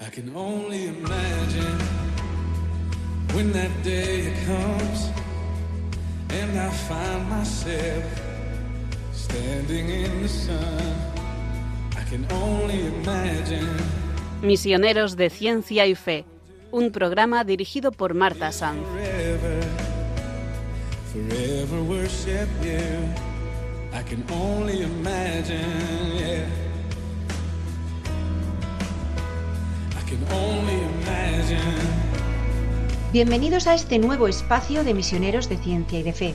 I can only imagine when that day comes and I find myself standing in the sun. I can only imagine. Misioneros de Ciencia y Fe, un programa dirigido por Marta Sanz. Forever, forever worship you. I can only imagine, yeah. Bienvenidos a este nuevo espacio de misioneros de ciencia y de fe.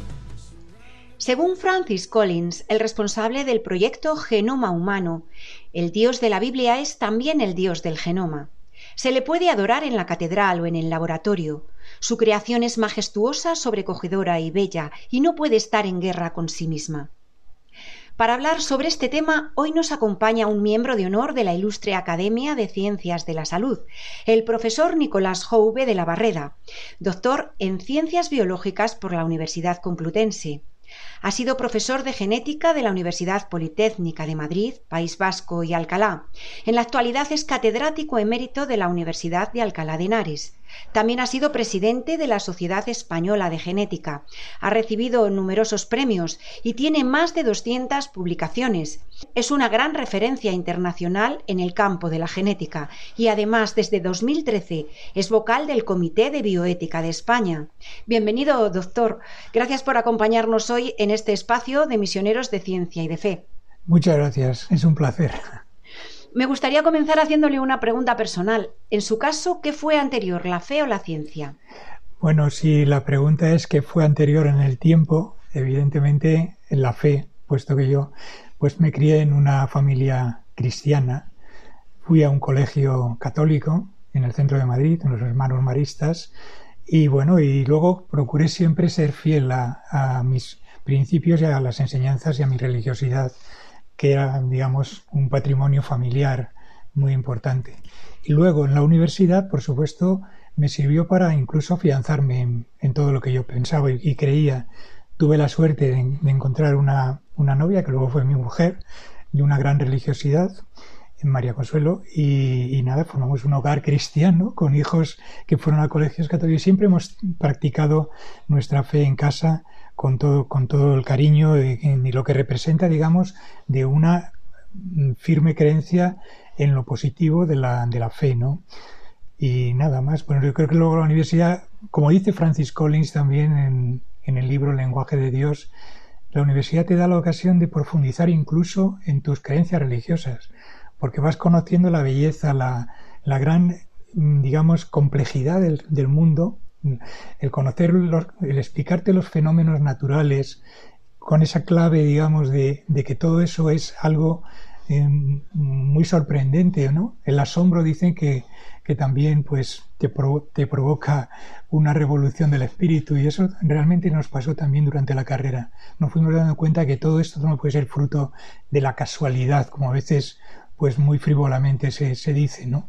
Según Francis Collins, el responsable del proyecto Genoma Humano, el Dios de la Biblia es también el Dios del genoma. Se le puede adorar en la catedral o en el laboratorio. Su creación es majestuosa, sobrecogedora y bella, y no puede estar en guerra con sí misma. Para hablar sobre este tema, hoy nos acompaña un miembro de honor de la Ilustre Academia de Ciencias de la Salud, el profesor Nicolás Jouve de la Barreda, doctor en Ciencias Biológicas por la Universidad Complutense. Ha sido profesor de genética de la Universidad Politécnica de Madrid, País Vasco y Alcalá. En la actualidad es catedrático emérito de la Universidad de Alcalá de Henares. También ha sido presidente de la Sociedad Española de Genética. Ha recibido numerosos premios y tiene más de 200 publicaciones. Es una gran referencia internacional en el campo de la genética y además desde 2013 es vocal del Comité de Bioética de España. Bienvenido, doctor. Gracias por acompañarnos hoy en este espacio de misioneros de ciencia y de fe. Muchas gracias, es un placer. Me gustaría comenzar haciéndole una pregunta personal. En su caso, ¿qué fue anterior, la fe o la ciencia? Bueno, si la pregunta es qué fue anterior en el tiempo, evidentemente en la fe, puesto que yo pues me crié en una familia cristiana, fui a un colegio católico en el centro de Madrid, en los hermanos maristas, y bueno, y luego procuré siempre ser fiel a, a mis principios y a las enseñanzas y a mi religiosidad que era, digamos, un patrimonio familiar muy importante. Y luego en la universidad, por supuesto, me sirvió para incluso afianzarme en, todo lo que yo pensaba y, creía. Tuve la suerte de, encontrar una, novia, que luego fue mi mujer, de una gran religiosidad, en María Consuelo, y, y, nada, formamos un hogar cristiano con hijos que fueron a colegios católicos. Siempre hemos practicado nuestra fe en casa con todo, con todo el cariño y, lo que representa, digamos, de una firme creencia en lo positivo de la, de la fe, ¿no? Y nada más. Bueno, yo creo que luego la universidad, como dice Francis Collins también en, en el libro Lenguaje de Dios, la universidad te da la ocasión de profundizar incluso en tus creencias religiosas, porque vas conociendo la belleza, la, la gran, digamos, complejidad del, del mundo el conocer, el explicarte los fenómenos naturales con esa clave, digamos, de, que todo eso es algo eh, muy sorprendente, ¿no? El asombro dicen que, que también pues te, te, provoca una revolución del espíritu y eso realmente nos pasó también durante la carrera. Nos fuimos dando cuenta que todo esto no puede ser fruto de la casualidad, como a veces pues muy frívolamente se, se dice, ¿no?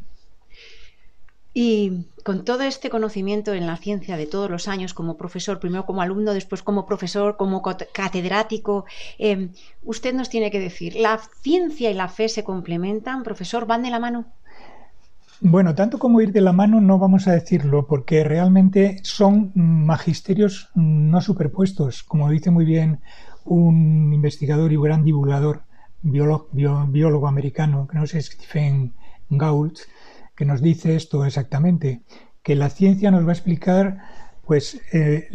Y con todo este conocimiento en la ciencia de todos los años, como profesor, primero como alumno, después como profesor, como catedrático, eh, usted nos tiene que decir, ¿la ciencia y la fe se complementan? Profesor, ¿van de la mano? Bueno, tanto como ir de la mano no vamos a decirlo, porque realmente son magisterios no superpuestos, como dice muy bien un investigador y gran divulgador, biólogo, americano, que no sé, Stephen Gault, que nos dice esto exactamente, que la ciencia nos va a explicar pues eh,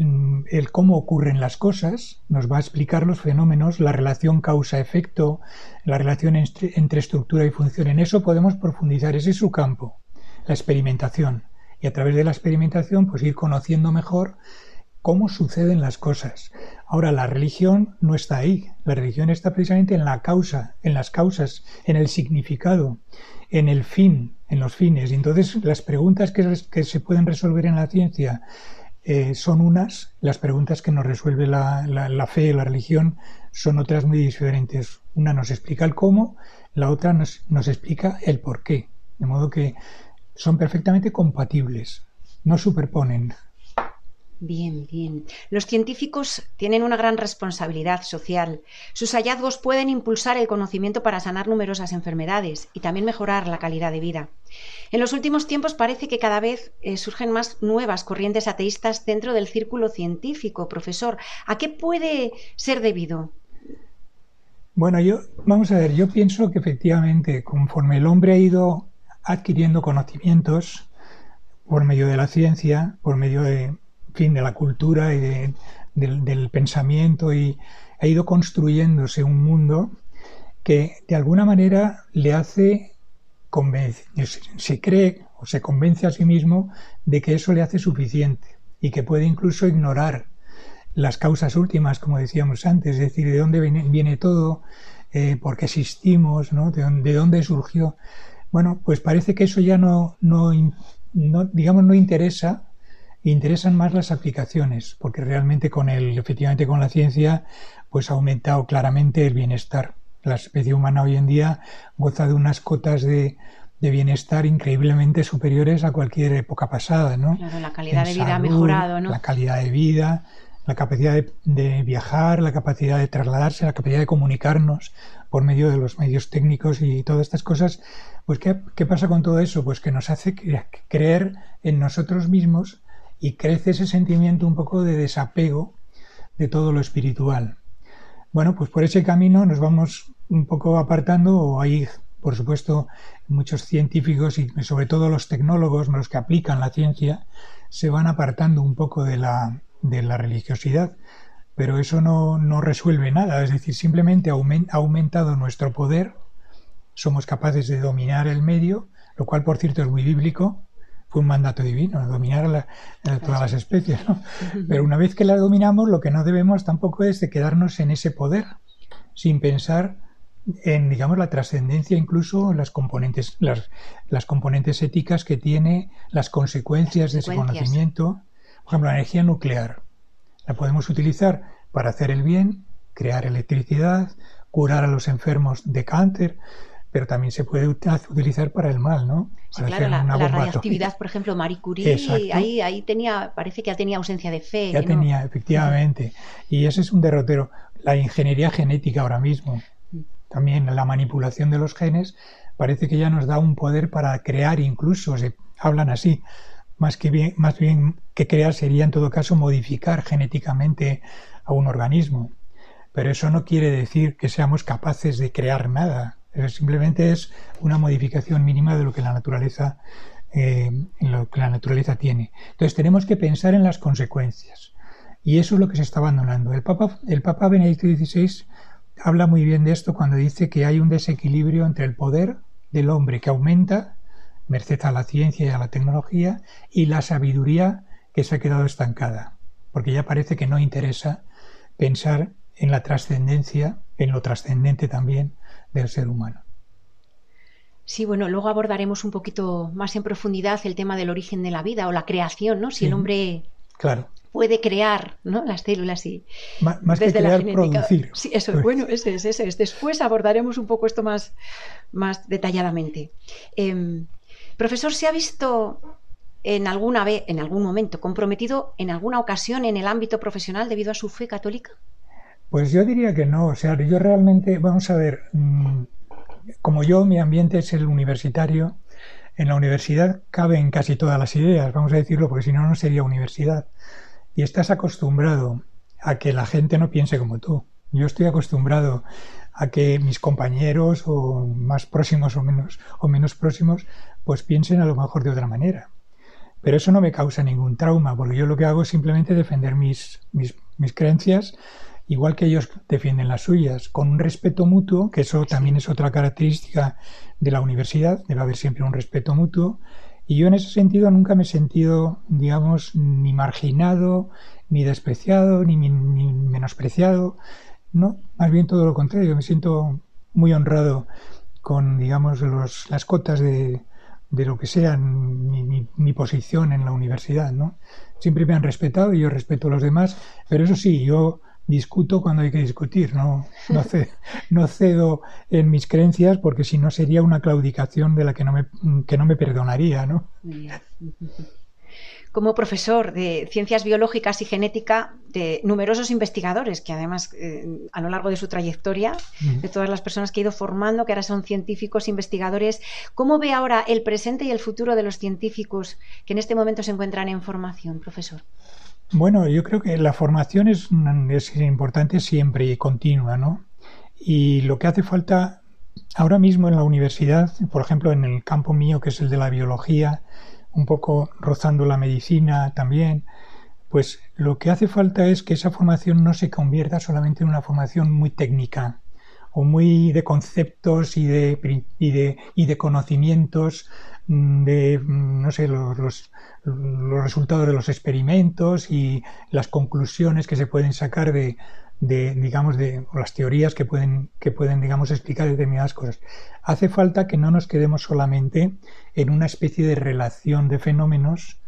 el cómo ocurren las cosas, nos va a explicar los fenómenos, la relación causa-efecto, la relación entre, estructura y función. En eso podemos profundizar, ese es su campo, la experimentación. Y a través de la experimentación, pues ir conociendo mejor cómo suceden las cosas. Ahora, la religión no está ahí. La religión está precisamente en la causa, en las causas, en el significado, en el fin, en los fines. Y entonces las preguntas que, se pueden resolver en la ciencia eh, son unas, las preguntas que nos resuelve la, la, fe, la religión, son otras muy diferentes. Una nos explica el cómo, la otra nos, nos explica el por qué. De modo que son perfectamente compatibles, no superponen. Bien, bien. Los científicos tienen una gran responsabilidad social. Sus hallazgos pueden impulsar el conocimiento para sanar numerosas enfermedades y también mejorar la calidad de vida. En los últimos tiempos parece que cada vez eh, surgen más nuevas corrientes ateístas dentro del círculo científico. Profesor, ¿a qué puede ser debido? Bueno, yo, vamos a ver, yo pienso que efectivamente, conforme el hombre ha ido adquiriendo conocimientos por medio de la ciencia, por medio de fin, de la cultura y del, pensamiento y ha ido construyéndose un mundo que de alguna manera le hace se cree o se convence a sí mismo de que eso le hace suficiente y que puede incluso ignorar las causas últimas, como decíamos antes, es decir, de dónde viene, todo, eh, por qué existimos, ¿no? de, dónde, de, dónde surgió. Bueno, pues parece que eso ya no, no digamos, no interesa interesan más las aplicaciones, porque realmente con el, efectivamente con la ciencia, pues ha aumentado claramente el bienestar. La especie humana hoy en día goza de unas cotas de, bienestar increíblemente superiores a cualquier época pasada, ¿no? Claro, la calidad de vida ha mejorado, ¿no? La calidad de vida, la capacidad de, viajar, la capacidad de trasladarse, la capacidad de comunicarnos por medio de los medios técnicos y todas estas cosas. Pues, ¿qué, qué pasa con todo eso? Pues que nos hace creer en nosotros mismos y crece ese sentimiento un poco de desapego de todo lo espiritual. Bueno, pues por ese camino nos vamos un poco apartando, o hay, por supuesto, muchos científicos y sobre todo los tecnólogos, los que aplican la ciencia, se van apartando un poco de la, de la religiosidad, pero eso no, no resuelve nada, es decir, simplemente ha aumentado nuestro poder, somos capaces de dominar el medio, lo cual, por cierto, es muy bíblico, fue un mandato divino, dominar la, todas las especies. Pero una vez que la dominamos, lo que no debemos tampoco es de quedarnos en ese poder, sin pensar en, digamos, la trascendencia, incluso las componentes, las, las, componentes éticas que tiene, las consecuencias, de ese conocimiento. Por ejemplo, la energía nuclear. La podemos utilizar para hacer el bien, crear electricidad, curar a los enfermos de cáncer, pero también se puede utilizar para el mal, ¿no? Sí, claro, la, la por ejemplo, Marie Curie, ahí, ahí tenía, parece que ya tenía ausencia de fe. Ya tenía, efectivamente. Y ese es un derrotero. La ingeniería genética ahora mismo, también la manipulación de los genes, parece que ya nos da un poder para crear incluso, se hablan así, más que bien, más bien que crear sería en todo caso modificar genéticamente a un organismo. Pero eso no quiere decir que seamos capaces de crear nada simplemente es una modificación mínima de lo que la naturaleza eh, lo que la naturaleza tiene. Entonces tenemos que pensar en las consecuencias. Y eso es lo que se está abandonando. El Papa, el Papa Benedicto XVI habla muy bien de esto cuando dice que hay un desequilibrio entre el poder del hombre que aumenta, merced a la ciencia y a la tecnología, y la sabiduría que se ha quedado estancada. Porque ya parece que no interesa pensar en la trascendencia, en lo trascendente también, del ser humano. Sí, bueno, luego abordaremos un poquito más en profundidad el tema del origen de la vida o la creación, ¿no? Si el hombre claro. puede crear ¿no? las células y más, que crear, producir. Sí, eso, pues. bueno, ese es, ese es. Después abordaremos un poco esto más, más detalladamente. Em, profesor, ¿se ha visto en alguna vez, en algún momento, comprometido en alguna ocasión en el ámbito profesional debido a su fe católica? Pues yo diría que no. O sea, yo realmente, vamos a ver, mm, como yo, mi ambiente es el universitario. En la universidad caben casi todas las ideas, vamos a decirlo, porque si no, no sería universidad. Y estás acostumbrado a que la gente no piense como tú. Yo estoy acostumbrado a que mis compañeros o más próximos o menos, o menos próximos pues piensen a lo mejor de otra manera. Pero eso no me causa ningún trauma, porque yo lo que hago es simplemente defender mis, mis, mis creencias igual que ellos defienden las suyas, con un respeto mutuo, que eso también es otra característica de la universidad, debe haber siempre un respeto mutuo, y yo en ese sentido nunca me he sentido, digamos, ni marginado, ni despreciado, ni, menospreciado, no, más bien todo lo contrario, me siento muy honrado con, digamos, los, las cotas de, de lo que sea mi, mi, posición en la universidad, ¿no? Siempre me han respetado y yo respeto a los demás, pero eso sí, yo discuto cuando hay que discutir, no, no, cedo, en mis creencias porque si no sería una claudicación de la que no me, que no me perdonaría, ¿no? como profesor de ciencias biológicas y genética de numerosos investigadores que además eh, a lo largo de su trayectoria, de todas las personas que ha ido formando, que ahora son científicos, investigadores, ¿cómo ve ahora el presente y el futuro de los científicos que en este momento se encuentran en formación, profesor? Bueno, yo creo que la formación es, importante siempre y continua, ¿no? Y lo que hace falta ahora mismo en la universidad, por ejemplo, en el campo mío que es el de la biología, un poco rozando la medicina también, pues lo que hace falta es que esa formación no se convierta solamente en una formación muy técnica o muy de conceptos y de, y de, y de conocimientos de, mm, no sé, los, los, resultados de los experimentos y las conclusiones que se pueden sacar de, de digamos de las teorías que pueden que pueden digamos explicar determinadas cosas. Hace falta que no nos quedemos solamente en una especie de relación de fenómenos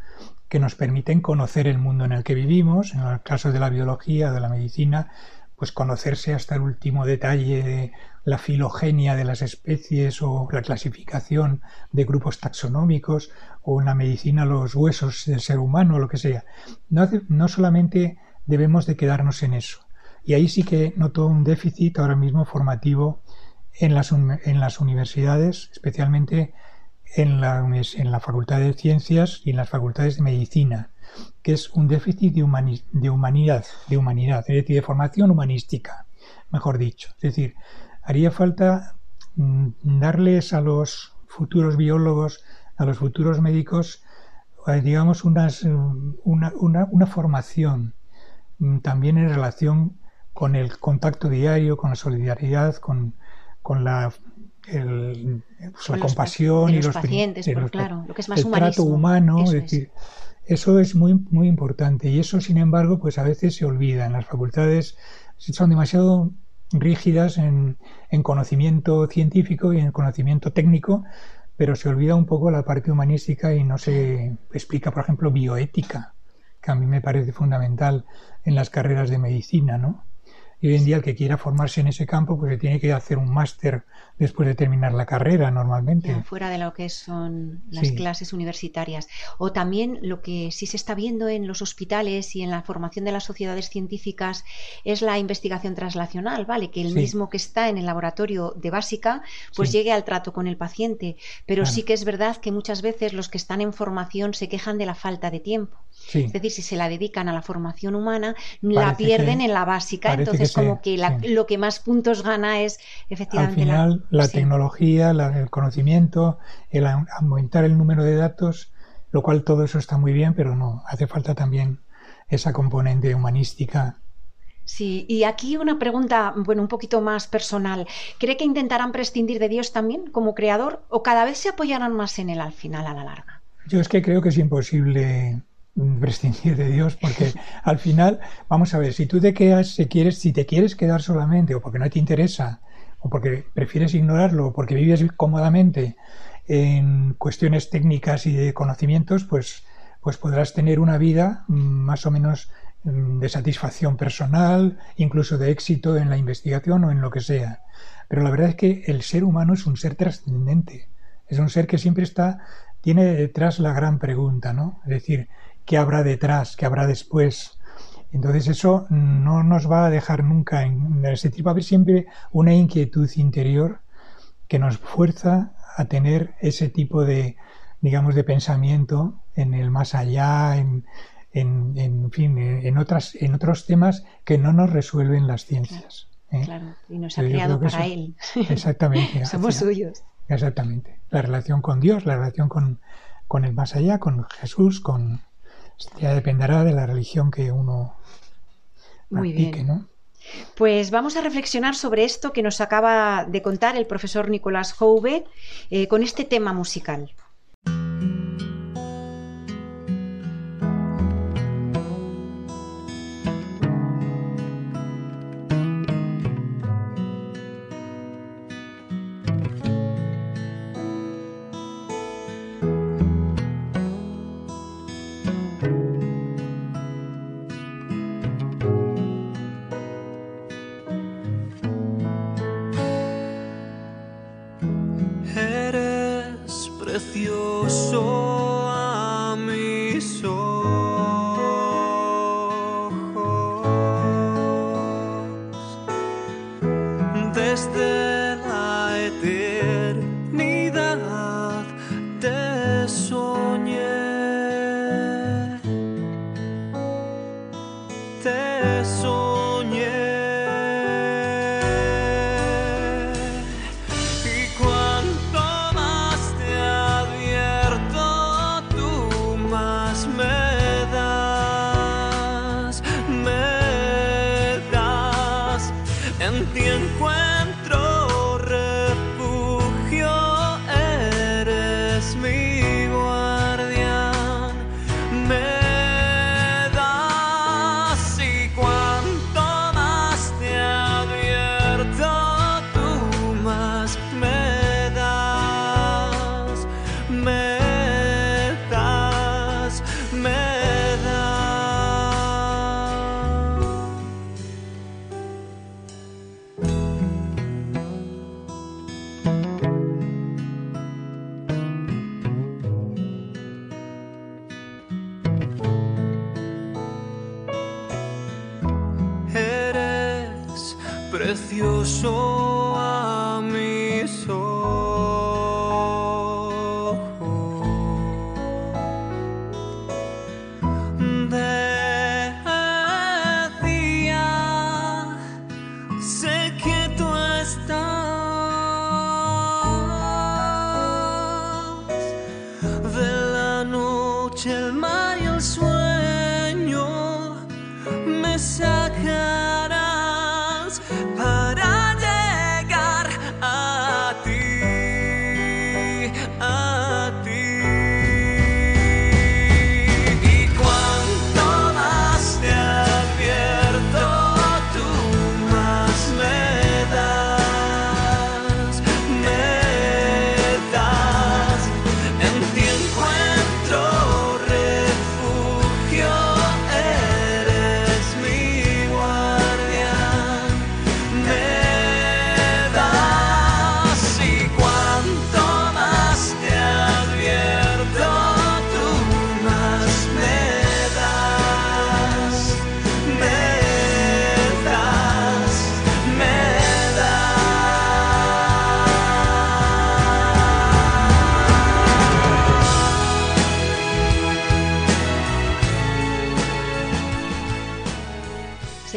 que nos permiten conocer el mundo en el que vivimos en el caso de la biología de la medicina pues conocerse hasta el último detalle de la filogenia de las especies o la clasificación de grupos taxonómicos o en la medicina los huesos del ser humano o lo que sea. No, no solamente debemos de quedarnos en eso. Y ahí sí que noto un déficit ahora mismo formativo en las, en las universidades, especialmente en la, en la Facultad de Ciencias y en las facultades de Medicina, que es un déficit de, de humanidad, de humanidad, es decir, de formación humanística, mejor dicho. Es decir, haría falta mm, darles a los futuros biólogos, a los futuros médicos, eh, digamos, unas, una, una, una formación mm, también en relación con el contacto diario, con la solidaridad, con, con la, el, pues, la compasión y los pacientes, claro, lo que es más el trato humano, es decir, eso es muy muy importante y eso sin embargo pues a veces se olvida. En las facultades son demasiado rígidas en, en conocimiento científico y en conocimiento técnico pero se olvida un poco la parte humanística y no se explica por ejemplo bioética que a mí me parece fundamental en las carreras de medicina no y hoy en día el que quiera formarse en ese campo, pues se tiene que hacer un máster después de terminar la carrera normalmente. fuera de lo que son las clases universitarias. O también lo que sí se está viendo en los hospitales y en la formación de las sociedades científicas es la investigación translacional, ¿vale? Que el mismo que está en el laboratorio de básica, pues llegue al trato con el paciente. Pero sí que es verdad que muchas veces los que están en formación se quejan de la falta de tiempo. Es decir, si se la dedican a la formación humana, la pierden en la básica. Entonces, como que lo que más puntos gana es efectivamente. Al final, la, tecnología, el conocimiento, el aumentar el número de datos, lo cual todo eso está muy bien, pero no, hace falta también esa componente humanística Sí, y aquí una pregunta, bueno, un poquito más personal. ¿Cree que intentarán prescindir de Dios también como creador o cada vez se apoyarán más en él al final, a la larga? Yo es que creo que es imposible prescindir de Dios porque al final, vamos a ver, si tú te quedas, si, quieres, si te quieres quedar solamente o porque no te interesa o porque prefieres ignorarlo o porque vives cómodamente en cuestiones técnicas y de conocimientos, pues, pues podrás tener una vida mm, más o menos mm, de satisfacción personal, incluso de éxito en la investigación o en lo que sea. Pero la verdad es que el ser humano es un ser trascendente, es un ser que siempre está, tiene detrás la gran pregunta, ¿no? Es decir, qué habrá detrás, qué habrá después. Entonces eso no nos va a dejar nunca en ese tipo. Va a haber siempre una inquietud interior que nos fuerza a tener ese tipo de, digamos, de pensamiento en el más allá, en, en, fin, en, otras, en otros temas que no nos resuelven las ciencias. ¿eh? Claro, y nos ha creado para él. Exactamente. Somos suyos. Exactamente. La relación con Dios, la relación con, con el más allá, con Jesús, con, ya dependerá de la religión que uno practique, ¿no? Pues vamos a reflexionar sobre esto que nos acaba de contar el profesor Nicolás Jouve eh, con este tema musical.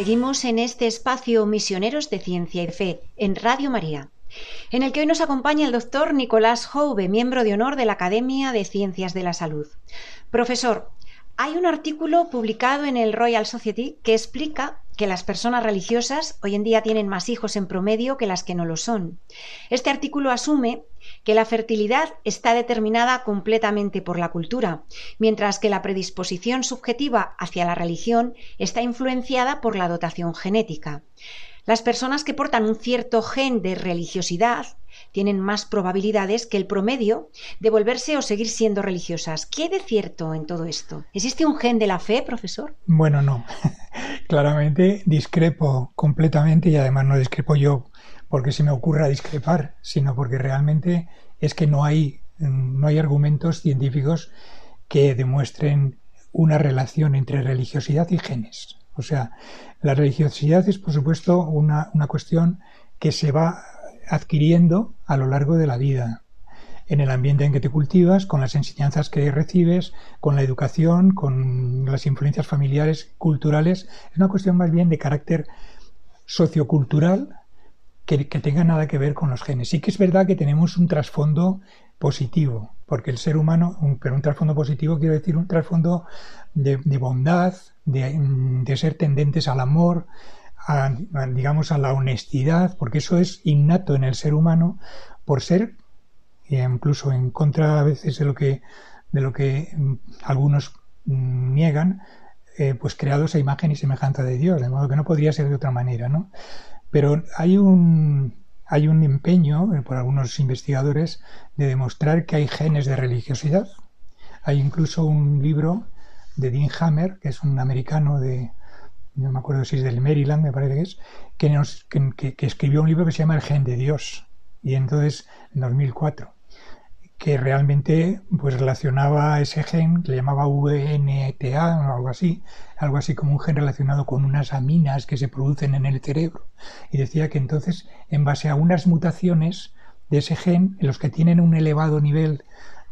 Seguimos en este espacio Misioneros de Ciencia y Fe en Radio María, en el que hoy nos acompaña el doctor Nicolás Jouve, miembro de honor de la Academia de Ciencias de la Salud. Profesor, hay un artículo publicado en el Royal Society que explica que las personas religiosas hoy en día tienen más hijos en promedio que las que no lo son. Este artículo asume que la fertilidad está determinada completamente por la cultura, mientras que la predisposición subjetiva hacia la religión está influenciada por la dotación genética. Las personas que portan un cierto gen de religiosidad tienen más probabilidades que el promedio de volverse o seguir siendo religiosas. ¿Qué de cierto en todo esto? ¿Existe un gen de la fe, profesor? Bueno, no. Claramente discrepo completamente y además no discrepo yo porque se me ocurra discrepar, sino porque realmente es que no hay, no hay argumentos científicos que demuestren una relación entre religiosidad y genes. O sea, la religiosidad es, por supuesto, una, una cuestión que se va adquiriendo a lo largo de la vida, en el ambiente en que te cultivas, con las enseñanzas que recibes, con la educación, con las influencias familiares, culturales. Es una cuestión más bien de carácter sociocultural que, tenga nada que ver con los genes. Sí que es verdad que tenemos un trasfondo positivo, porque el ser humano, pero un trasfondo positivo quiero decir un trasfondo de, bondad, de, ser tendentes al amor, digamos a la honestidad, porque eso es innato en el ser humano por ser, incluso en contra a veces de lo que, de lo que mm, algunos mm, niegan, eh, pues creados a imagen y semejanza de Dios, de modo que no podría ser de otra manera, ¿no? Pero hay un, hay un empeño eh, por algunos investigadores de demostrar que hay genes de religiosidad. Hay incluso un libro de Dean Hammer, que es un americano de, no me acuerdo si es del Maryland, me parece que es, que, nos, que, que escribió un libro que se llama El gen de Dios. Y entonces, en 2004 que realmente pues relacionaba ese gen, le llamaba VNTA o algo así, algo así como un gen relacionado con unas aminas que se producen en el cerebro. Y decía que entonces, en base a unas mutaciones de ese gen, en los que tienen un elevado nivel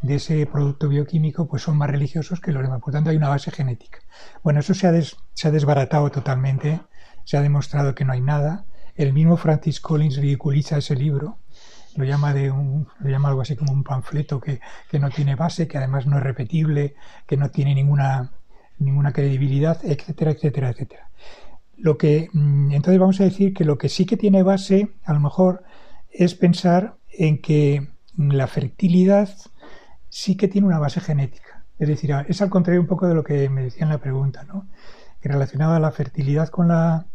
de ese producto bioquímico pues son más religiosos que los demás. Por tanto, hay una base genética. Bueno, eso se ha, se ha desbaratado totalmente, se ha demostrado que no hay nada. El mismo Francis Collins ridiculiza ese libro, lo llama, de un, lo llama algo así como un panfleto que, que no tiene base, que además no es repetible, que no tiene ninguna, ninguna credibilidad, etcétera, etcétera, etcétera. Lo que, mm, entonces vamos a decir que lo que sí que tiene base, a lo mejor, es pensar en que la fertilidad sí que tiene una base genética. Es decir, es al contrario un poco de lo que me decía en la pregunta, ¿no? Que relacionaba la fertilidad con la,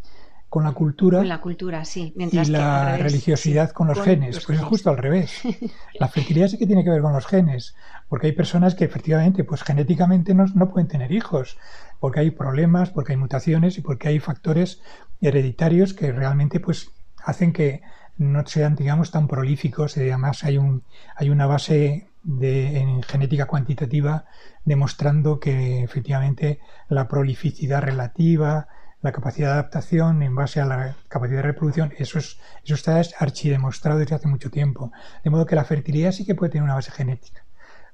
con la cultura. Con la cultura, sí. y la religiosidad con los genes. pues es justo al revés. La fertilidad sí que tiene que ver con los genes, porque hay personas que efectivamente, pues genéticamente no, no pueden tener hijos, porque hay problemas, porque hay mutaciones y porque hay factores hereditarios que realmente pues hacen que no sean, digamos, tan prolíficos y además hay, un, hay una base de, en genética cuantitativa demostrando que efectivamente la prolificidad relativa, la capacidad de adaptación en base a la capacidad de reproducción, eso, es, eso está archidemostrado desde hace mucho tiempo. De modo que la fertilidad sí que puede tener una base genética,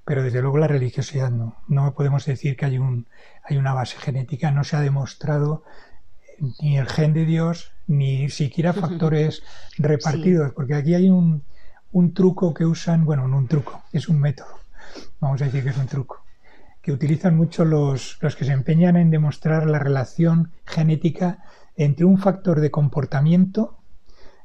pero desde luego la religiosidad no. No podemos decir que hay, un, hay una base genética, no se ha demostrado ni el gen de Dios, ni siquiera factores repartidos, porque aquí hay un, un truco que usan, bueno, no un truco, es un método, vamos a decir que es un truco, utilizan mucho los, los que se empeñan en demostrar la relación genética entre un factor de comportamiento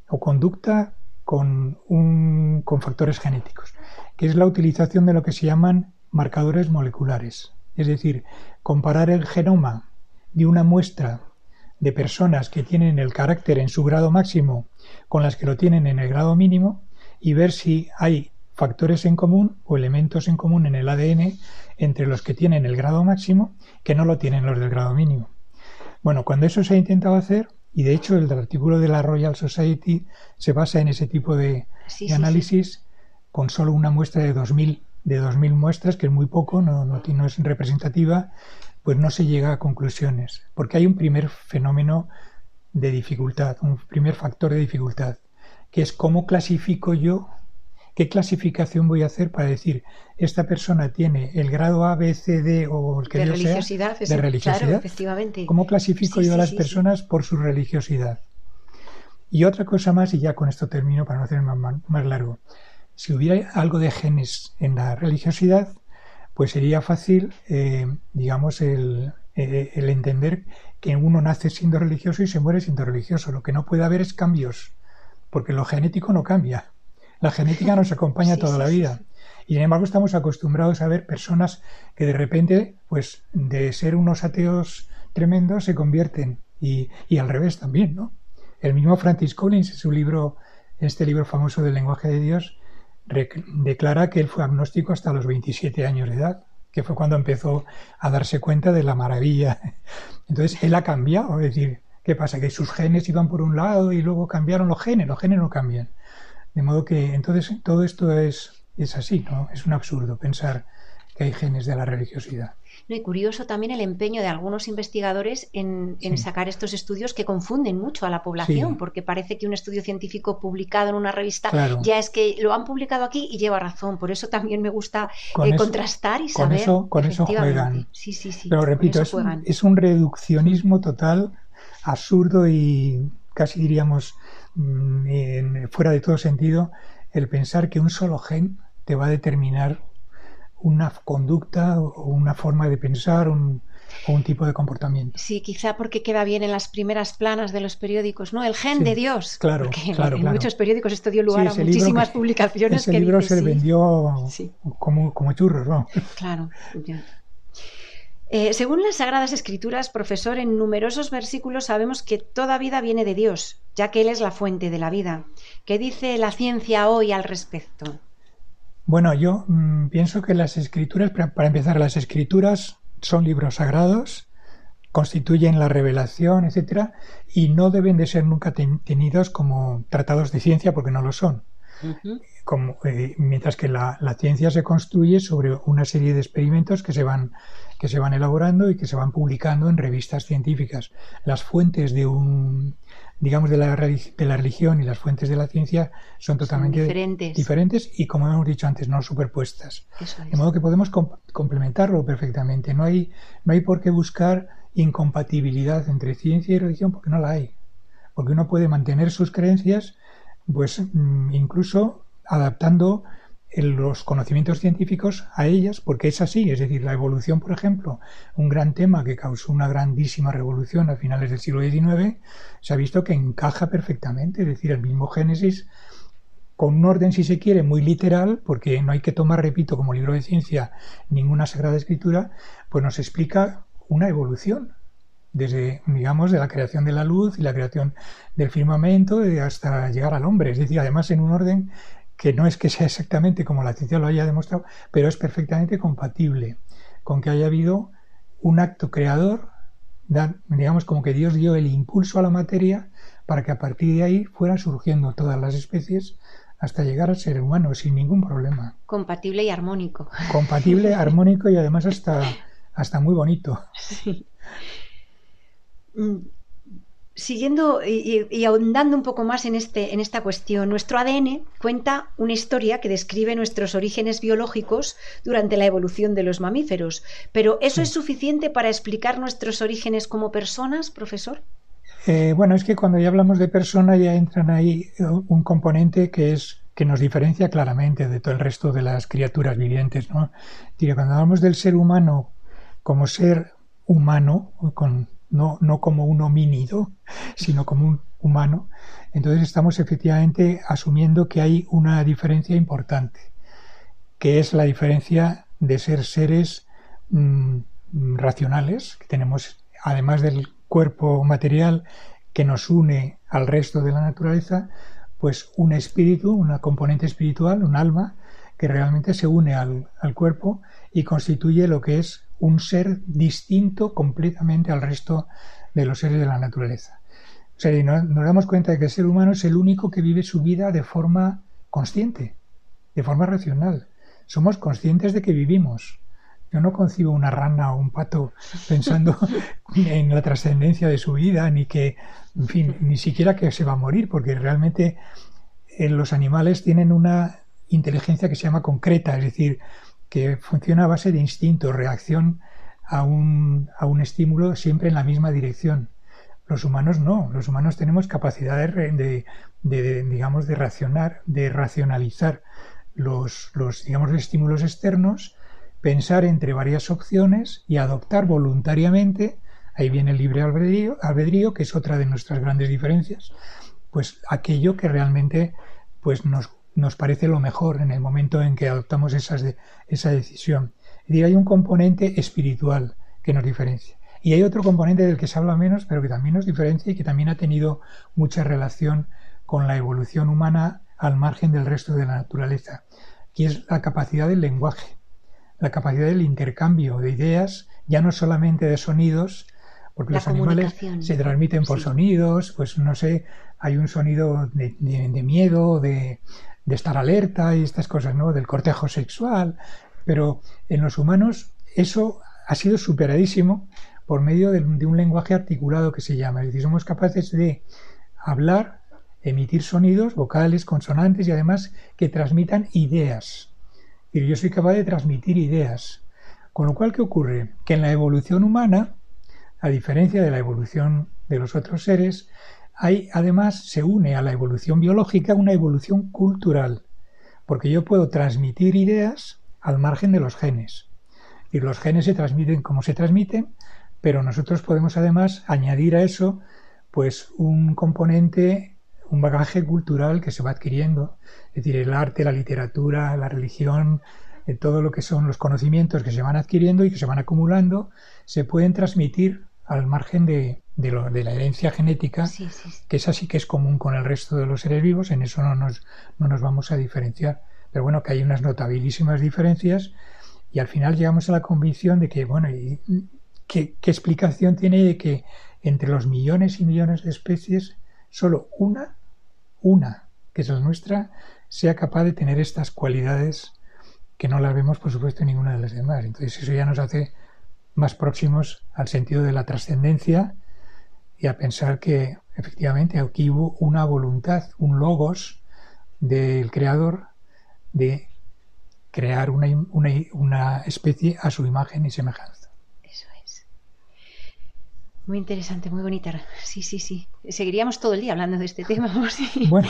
o conducta con, un, con factores genéticos, que es la utilización de lo que se llaman marcadores moleculares. Es decir, comparar el genoma de una muestra de personas que tienen el carácter en su grado máximo con las que lo tienen en el grado mínimo y ver si hay factores en común o elementos en común en el ADN entre los que tienen el grado máximo que no lo tienen los del grado mínimo. Bueno, cuando eso se ha intentado hacer, y de hecho el artículo de la Royal Society se basa en ese tipo de, análisis con solo una muestra de 2.000 de 2000 muestras, que es muy poco, no, no, no es representativa, pues no se llega a conclusiones, porque hay un primer fenómeno de dificultad, un primer factor de dificultad, que es cómo clasifico yo, qué clasificación voy a hacer para decir, esta persona tiene el grado A, B, C, D o el que de yo religiosidad, sea, de religiosidad. efectivamente. ¿Cómo clasifico yo a las personas por su religiosidad? Y otra cosa más, y ya con esto termino para no hacer más, más largo. Si hubiera algo de genes en la religiosidad, pues sería fácil, eh, digamos, el, eh, el, entender que uno nace siendo religioso y se muere siendo religioso. Lo que no puede haber es cambios, porque lo genético no cambia. La genética nos acompaña toda la vida. Y sin embargo estamos acostumbrados a ver personas que de repente, pues de ser unos ateos tremendos, se convierten. Y, y al revés también, ¿no? El mismo Francis Collins, en su libro, este libro famoso del lenguaje de Dios, declara que él fue agnóstico hasta los 27 años de edad, que fue cuando empezó a darse cuenta de la maravilla. Entonces él ha cambiado, es decir, ¿qué pasa? Que sus genes iban por un lado y luego cambiaron los genes, los genes no cambian. De modo que entonces todo esto es, es así, ¿no? Es un absurdo pensar que hay genes de la religiosidad. No, y curioso también el empeño de algunos investigadores en, sacar estos estudios que confunden mucho a la población, porque parece que un estudio científico publicado en una revista ya es que lo han publicado aquí y lleva razón. Por eso también me gusta eh, contrastar y saber. Con eso, juegan. Sí, sí, sí. Pero repito, es un, reduccionismo total, absurdo y casi diríamos fuera de todo sentido el pensar que un solo gen te va a determinar una conducta o una forma de pensar un, o un tipo de comportamiento. Sí, quizá porque queda bien en las primeras planas de los periódicos, ¿no? El gen de Dios. Claro, porque claro, en, muchos periódicos esto dio lugar a muchísimas publicaciones. Ese libro se vendió como, como, churros, ¿no? Claro. Eh, según las Sagradas Escrituras, profesor, en numerosos versículos sabemos que toda vida viene de Dios, ya que Él es la fuente de la vida. ¿Qué dice la ciencia hoy al respecto? Bueno, yo mm, pienso que las escrituras, para empezar, las escrituras son libros sagrados, constituyen la revelación, etcétera, y no deben de ser nunca tenidos como tratados de ciencia porque no lo son. Como, eh, mientras que la, ciencia se construye sobre una serie de experimentos que se van que se van elaborando y que se van publicando en revistas científicas. Las fuentes de un digamos de la, de la religión y las fuentes de la ciencia son totalmente diferentes. y como hemos dicho antes no superpuestas. De modo que podemos complementarlo perfectamente. No hay no hay por qué buscar incompatibilidad entre ciencia y religión porque no la hay. Porque uno puede mantener sus creencias pues mm, incluso adaptando los conocimientos científicos a ellas, porque es así, es decir, la evolución, por ejemplo, un gran tema que causó una grandísima revolución a finales del siglo XIX, se ha visto que encaja perfectamente, es decir, el mismo Génesis, con un orden, si se quiere, muy literal, porque no hay que tomar, repito, como libro de ciencia ninguna sagrada escritura, pues nos explica una evolución, desde, digamos, de la creación de la luz y la creación del firmamento hasta llegar al hombre, es decir, además en un orden que no es que sea exactamente como la ciencia lo haya demostrado, pero es perfectamente compatible con que haya habido un acto creador, digamos como que Dios dio el impulso a la materia para que a partir de ahí fueran surgiendo todas las especies hasta llegar al ser humano sin ningún problema. Compatible y armónico. Compatible, armónico y además hasta, hasta muy bonito. Sí. Siguiendo y, ahondando un poco más en, este, en esta cuestión, nuestro ADN cuenta una historia que describe nuestros orígenes biológicos durante la evolución de los mamíferos. Pero ¿eso es suficiente para explicar nuestros orígenes como personas, profesor? Eh, bueno, es que cuando ya hablamos de persona ya entran ahí eh, un componente que es que nos diferencia claramente de todo el resto de las criaturas vivientes. ¿no? cuando hablamos del ser humano como ser humano, con no, no como un homínido, sino como un humano, entonces estamos efectivamente asumiendo que hay una diferencia importante, que es la diferencia de ser seres mm, racionales, que tenemos, además del cuerpo material que nos une al resto de la naturaleza, pues un espíritu, una componente espiritual, un alma, que realmente se une al, al cuerpo y constituye lo que es un ser distinto completamente al resto de los seres de la naturaleza. O sea, nos, damos cuenta de que el ser humano es el único que vive su vida de forma consciente, de forma racional. Somos conscientes de que vivimos. Yo no concibo una rana o un pato pensando en la trascendencia de su vida, ni que, en fin, ni siquiera que se va a morir, porque realmente eh, los animales tienen una inteligencia que se llama concreta, es decir, que funciona a base de instinto, reacción a un, a un estímulo siempre en la misma dirección. Los humanos no, los humanos tenemos capacidad de, de, digamos, de racionar, de racionalizar los, los, digamos, estímulos externos, pensar entre varias opciones y adoptar voluntariamente, ahí viene el libre albedrío, albedrío que es otra de nuestras grandes diferencias, pues aquello que realmente pues nos nos parece lo mejor en el momento en que adoptamos esa decisión. Y hay un componente espiritual que nos diferencia. Y hay otro componente del que se habla menos, pero que también nos diferencia y que también ha tenido mucha relación con la evolución humana al margen del resto de la naturaleza, que es la capacidad del lenguaje, la capacidad del intercambio de ideas, ya no solamente de sonidos, porque los animales se transmiten por sonidos, pues no sé, hay un sonido de, de miedo, de, de estar alerta y estas cosas, ¿no? Del cortejo sexual. Pero en los humanos eso ha sido superadísimo por medio de, un lenguaje articulado que se llama. Es decir, somos capaces de hablar, emitir sonidos, vocales, consonantes y además que transmitan ideas. Y yo soy capaz de transmitir ideas. Con lo cual, ¿qué ocurre? Que en la evolución humana, a diferencia de la evolución de los otros seres, hay, además, se une a la evolución biológica una evolución cultural, porque yo puedo transmitir ideas al margen de los genes. Y los genes se transmiten como se transmiten, pero nosotros podemos además añadir a eso pues un componente, un bagaje cultural que se va adquiriendo, es decir, el arte, la literatura, la religión, eh, todo lo que son los conocimientos que se van adquiriendo y que se van acumulando, se pueden transmitir al margen de, de, la herencia genética, que es así que es común con el resto de los seres vivos, en eso no nos, no nos vamos a diferenciar. Pero bueno, que hay unas notabilísimas diferencias y al final llegamos a la convicción de que, bueno, y, ¿qué, ¿qué explicación tiene de que entre los millones y millones de especies, solo una, una, que es la nuestra, sea capaz de tener estas cualidades que no las vemos, por supuesto, en ninguna de las demás. Entonces eso ya nos hace más próximos al sentido de la trascendencia y a pensar que efectivamente aquí hubo una voluntad, un logos del creador de crear una, una, especie a su imagen y semejanza. Eso es. Muy interesante, muy bonita. Sí, sí, sí. Seguiríamos todo el día hablando de este tema. Bueno,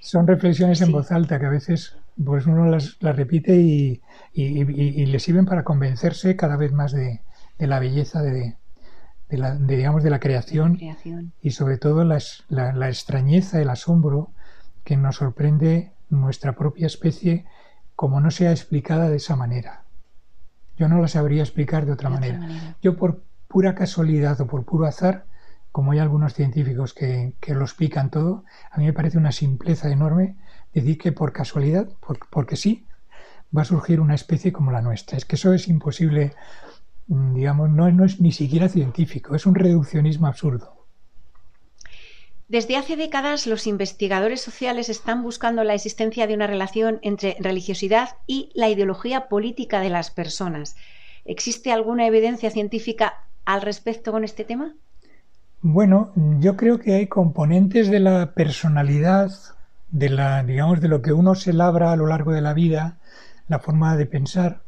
son reflexiones en voz alta que a veces pues uno las, repite y, le sirven para convencerse cada vez más de, la belleza de, la, digamos, de la creación, y sobre todo la, la, extrañeza, el asombro que nos sorprende nuestra propia especie como no sea explicada de esa manera. Yo no la sabría explicar de otra, manera. Yo por pura casualidad o por puro azar, como hay algunos científicos que, que, lo explican todo, a mí me parece una simpleza enorme decir que por casualidad, porque sí, va a surgir una especie como la nuestra. Es que eso es imposible, digamos, no, no es ni siquiera científico, es un reduccionismo absurdo. Desde hace décadas los investigadores sociales están buscando la existencia de una relación entre religiosidad y la ideología política de las personas. ¿Existe alguna evidencia científica al respecto con este tema? Bueno, yo creo que hay componentes de la personalidad, de la, digamos, de lo que uno se labra a lo largo de la vida, la forma de pensar,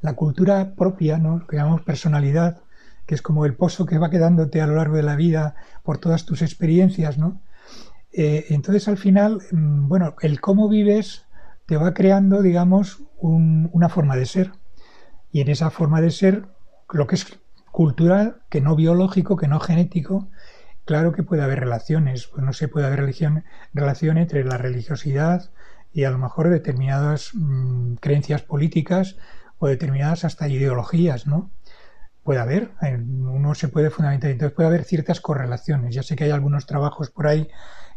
la cultura propia, ¿no? que llamamos personalidad, que es como el pozo que va quedándote a lo largo de la vida por todas tus experiencias, ¿no? Eh, entonces al final, mm, bueno, el cómo vives te va creando, digamos, una forma de ser. Y en esa forma de ser, lo que es cultural, que no biológico, que no genético, claro que puede haber relaciones. Pues no se puede haber religión, relación entre la religiosidad y a lo mejor determinadas mm, creencias políticas o determinadas hasta ideologías, ¿no? puede haber, uno se puede fundamentar, entonces puede haber ciertas correlaciones. Ya sé que hay algunos trabajos por ahí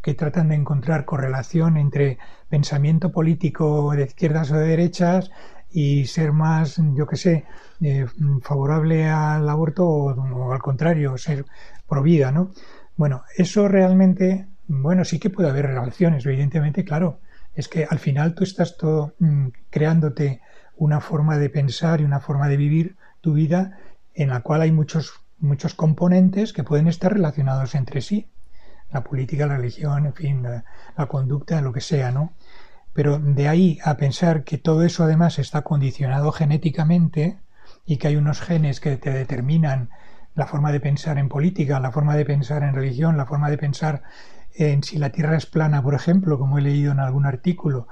que tratan de encontrar correlación entre pensamiento político de izquierdas o de derechas y ser más, yo qué sé, eh, favorable al aborto o, al contrario, ser pro vida, ¿no? Bueno, eso realmente, bueno, sí que puede haber relaciones, evidentemente, claro. Es que al final tú estás todo mm, creándote una forma de pensar y una forma de vivir tu vida en la cual hay muchos, muchos componentes que pueden estar relacionados entre sí. La política, la religión, en fin, la, conducta, lo que sea, ¿no? Pero de ahí a pensar que todo eso además está condicionado genéticamente y que hay unos genes que te determinan la forma de pensar en política, la forma de pensar en religión, la forma de pensar en si la Tierra es plana, por ejemplo, como he leído en algún artículo,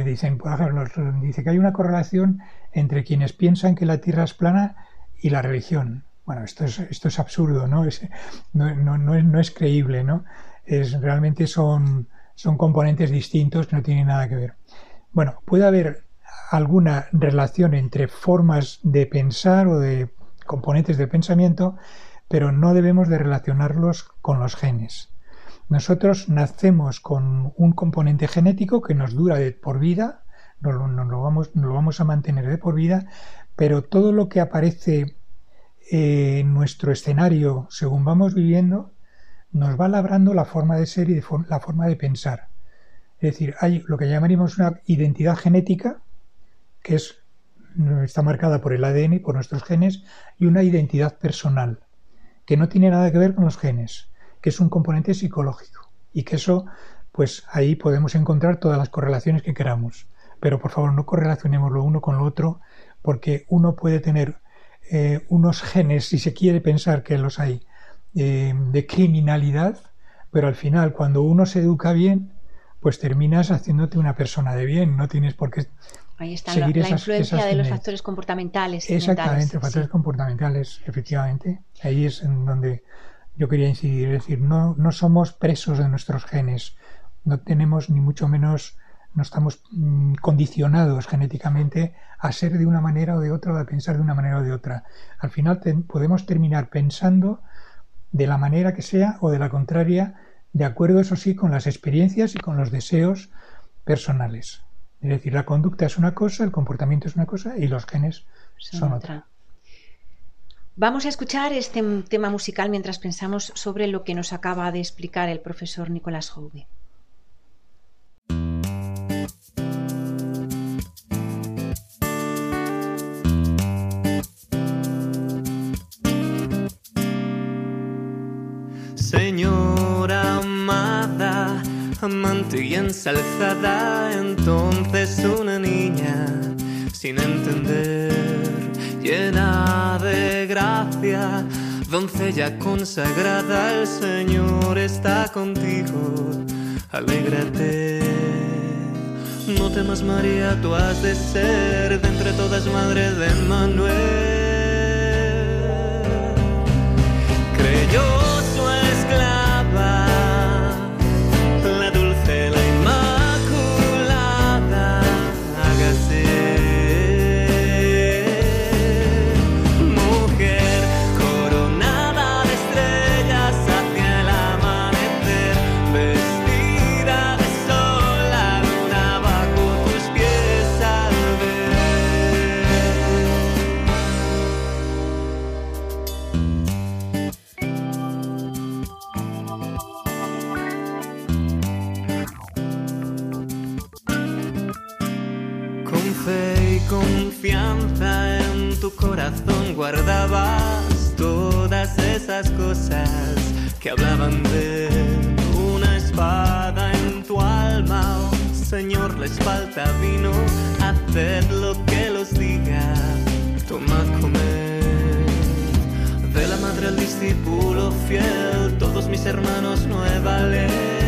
dicen, por ejemplo, dice que hay una correlación entre quienes piensan que la Tierra es plana y la religión. Bueno, esto es, absurdo, no, es, no es creíble, ¿no? Es, realmente son, son componentes distintos que no tienen nada que ver. Bueno, puede haber alguna relación entre formas de pensar o de componentes de pensamiento, pero no debemos de relacionarlos con los genes. Nosotros nacemos con un componente genético que nos dura de por vida, nos, lo, vamos, a mantener de por vida, pero todo lo que aparece en nuestro escenario según vamos viviendo nos va labrando la forma de ser y la forma de pensar. Es decir, hay lo que llamaríamos una identidad genética, que es, está marcada por el ADN, por nuestros genes, y una identidad personal, que no tiene nada que ver con los genes, que es un componente psicológico. Y que eso, pues ahí podemos encontrar todas las correlaciones que queramos. Pero por favor, no correlacionemos lo uno con lo otro porque uno puede tener eh, unos genes, si se quiere pensar que los hay, eh, de criminalidad, pero al final cuando uno se educa bien, pues terminas haciéndote una persona de bien, no tienes por qué Ahí está la, influencia de los factores comportamentales. Exactamente, factores comportamentales, efectivamente. Ahí es en donde yo quería incidir, es decir, no, no somos presos de nuestros genes, no tenemos ni mucho menos no estamos mm, condicionados genéticamente a ser de una manera o de otra o a pensar de una manera o de otra. Al final podemos terminar pensando de la manera que sea o de la contraria, de acuerdo, eso sí, con las experiencias y con los deseos personales. Es decir, la conducta es una cosa, el comportamiento es una cosa y los genes son, otra. Vamos a escuchar este tema musical mientras pensamos sobre lo que nos acaba de explicar el profesor Nicolás Jouve. Señora amada, amante y ensalzada, entonces una niña sin entender llena de gracia, doncella consagrada, el Señor está contigo, alégrate. No temas María, tú has de ser de entre todas madre de Manuel. Guardabas todas esas cosas que hablaban de una espada en tu alma. Oh, Señor, les falta vino, haced lo que los diga, tomad, comer. De la madre al discípulo fiel, todos mis hermanos nueva ley.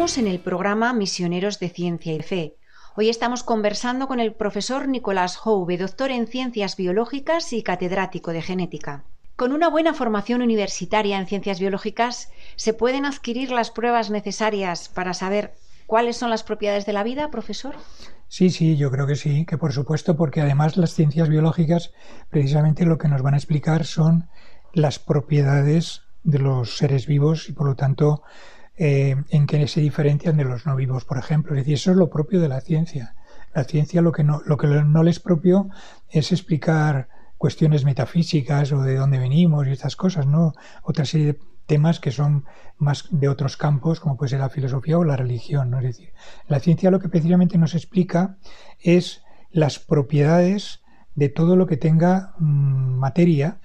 En el programa Misioneros de Ciencia y Fe. Hoy estamos conversando con el profesor Nicolás Hoube, doctor en Ciencias Biológicas y catedrático de Genética. Con una buena formación universitaria en ciencias biológicas, ¿se pueden adquirir las pruebas necesarias para saber cuáles son las propiedades de la vida, profesor? Sí, sí, yo creo que sí, que por supuesto, porque además las ciencias biológicas precisamente lo que nos van a explicar son las propiedades de los seres vivos y por lo tanto eh, en que se diferencian de los no vivos, por ejemplo. Es decir, eso es lo propio de la ciencia. La ciencia lo que no, lo que no le es propio es explicar cuestiones metafísicas o de dónde venimos y estas cosas, ¿no? Otra serie de temas que son más de otros campos, como puede ser la filosofía o la religión, ¿no? Es decir, la ciencia lo que precisamente nos explica es las propiedades de todo lo que tenga mm, materia.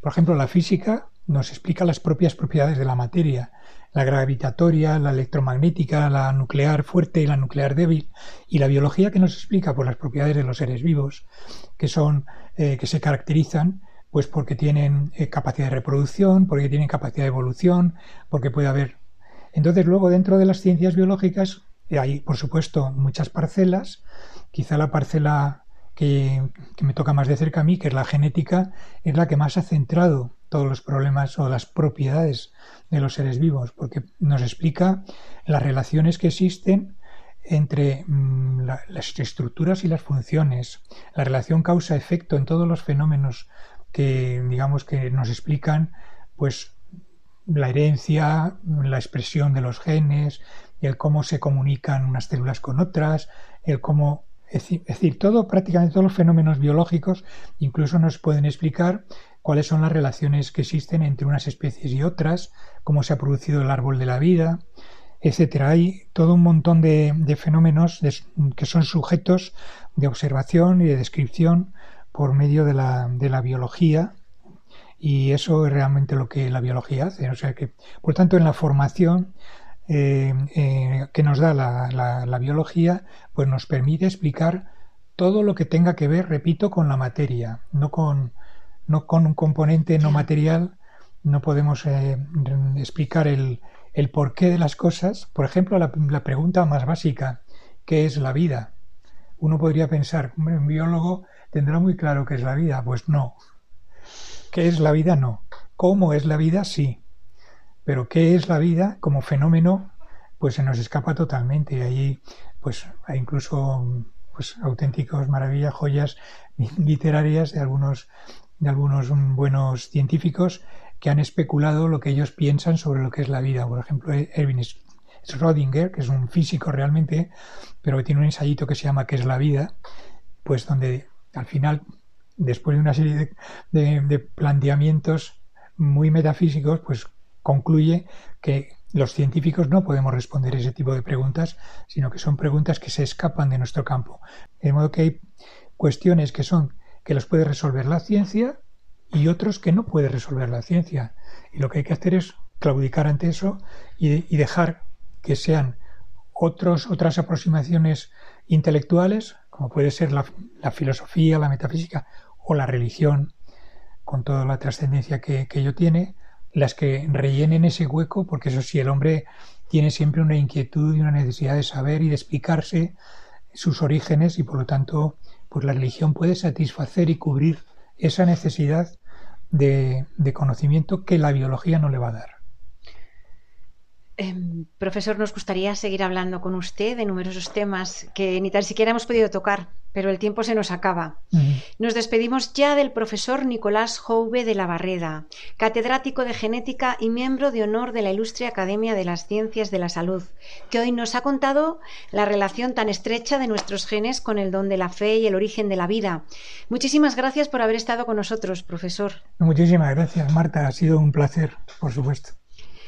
Por ejemplo, la física nos explica las propias propiedades de la materia la gravitatoria, la electromagnética, la nuclear fuerte y la nuclear débil, y la biología que nos explica por las propiedades de los seres vivos, que son, eh, que se caracterizan pues porque tienen eh, capacidad de reproducción, porque tienen capacidad de evolución, porque puede haber. Entonces, luego dentro de las ciencias biológicas eh, hay, por supuesto, muchas parcelas. Quizá la parcela que, que, me toca más de cerca a mí, que es la genética, es la que más ha centrado todos los problemas o las propiedades de los seres vivos, porque nos explica las relaciones que existen entre mm, las estructuras y las funciones, la relación causa-efecto en todos los fenómenos que, digamos, que nos explican, pues, la herencia, la expresión de los genes, el cómo se comunican unas células con otras, el cómo, es decir, todo, prácticamente todos los fenómenos biológicos, incluso nos pueden explicar cuáles son las relaciones que existen entre unas especies y otras, cómo se ha producido el árbol de la vida, etcétera. Hay todo un montón de, fenómenos que son sujetos de observación y de descripción por medio de la, biología y eso es realmente lo que la biología hace. O sea que, por tanto, en la formación eh, eh, que nos da la, la, biología, pues nos permite explicar todo lo que tenga que ver, repito, con la materia, no con no con un componente no material no podemos eh, explicar el, el, porqué de las cosas. Por ejemplo, la, pregunta más básica, ¿qué es la vida? Uno podría pensar, un biólogo tendrá muy claro qué es la vida. Pues no. ¿Qué es la vida? No. ¿Cómo es la vida? Sí. Pero ¿qué es la vida como fenómeno? Pues se nos escapa totalmente. Y ahí pues hay incluso pues auténticos maravillas, joyas literarias de algunos de algunos buenos científicos que han especulado lo que ellos piensan sobre lo que es la vida. Por ejemplo, Erwin Schrödinger, que es un físico realmente, pero que tiene un ensayito que se llama ¿Qué es la vida? Pues donde al final, después de una serie de, planteamientos muy metafísicos, pues concluye que los científicos no podemos responder ese tipo de preguntas, sino que son preguntas que se escapan de nuestro campo. De modo que hay cuestiones que son que los puede resolver la ciencia y otros que no puede resolver la ciencia. Y lo que hay que hacer es claudicar ante eso y, dejar que sean otros, otras aproximaciones intelectuales, como puede ser la, filosofía, la metafísica o la religión, con toda la trascendencia que, que ello tiene, las que rellenen ese hueco, porque eso sí, el hombre tiene siempre una inquietud y una necesidad de saber y de explicarse sus orígenes y por lo tanto pues la religión puede satisfacer y cubrir esa necesidad de, conocimiento que la biología no le va a dar. Em, profesor, nos gustaría seguir hablando con usted de numerosos temas que ni tan siquiera hemos podido tocar, pero el tiempo se nos acaba. Nos despedimos ya del profesor Nicolás Jouve de la Barreda, catedrático de genética y miembro de honor de la Ilustre Academia de las Ciencias de la Salud, que hoy nos ha contado la relación tan estrecha de nuestros genes con el don de la fe y el origen de la vida. Muchísimas gracias por haber estado con nosotros, profesor. Muchísimas gracias, Marta. Ha sido un placer, por supuesto.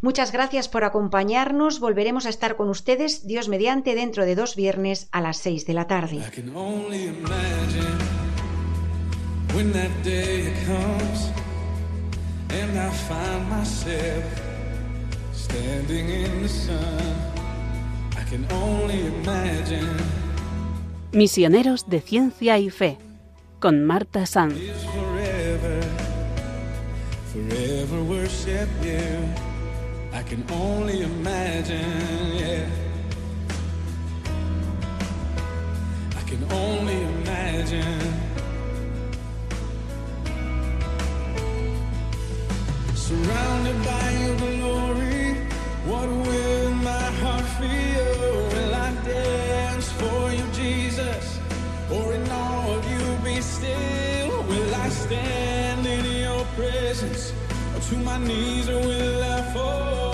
Muchas gracias por acompañarnos. Volveremos a estar con ustedes, Dios mediante, dentro de dos viernes a las seis de la tarde. Misioneros de Ciencia y Fe con Marta Sanz. I can only imagine, yeah. I can only imagine. Surrounded by your glory, what will my heart feel? Will I dance for you, Jesus? Or in awe of you be still? Will I stand in your presence? Or to my knees, or will I fall?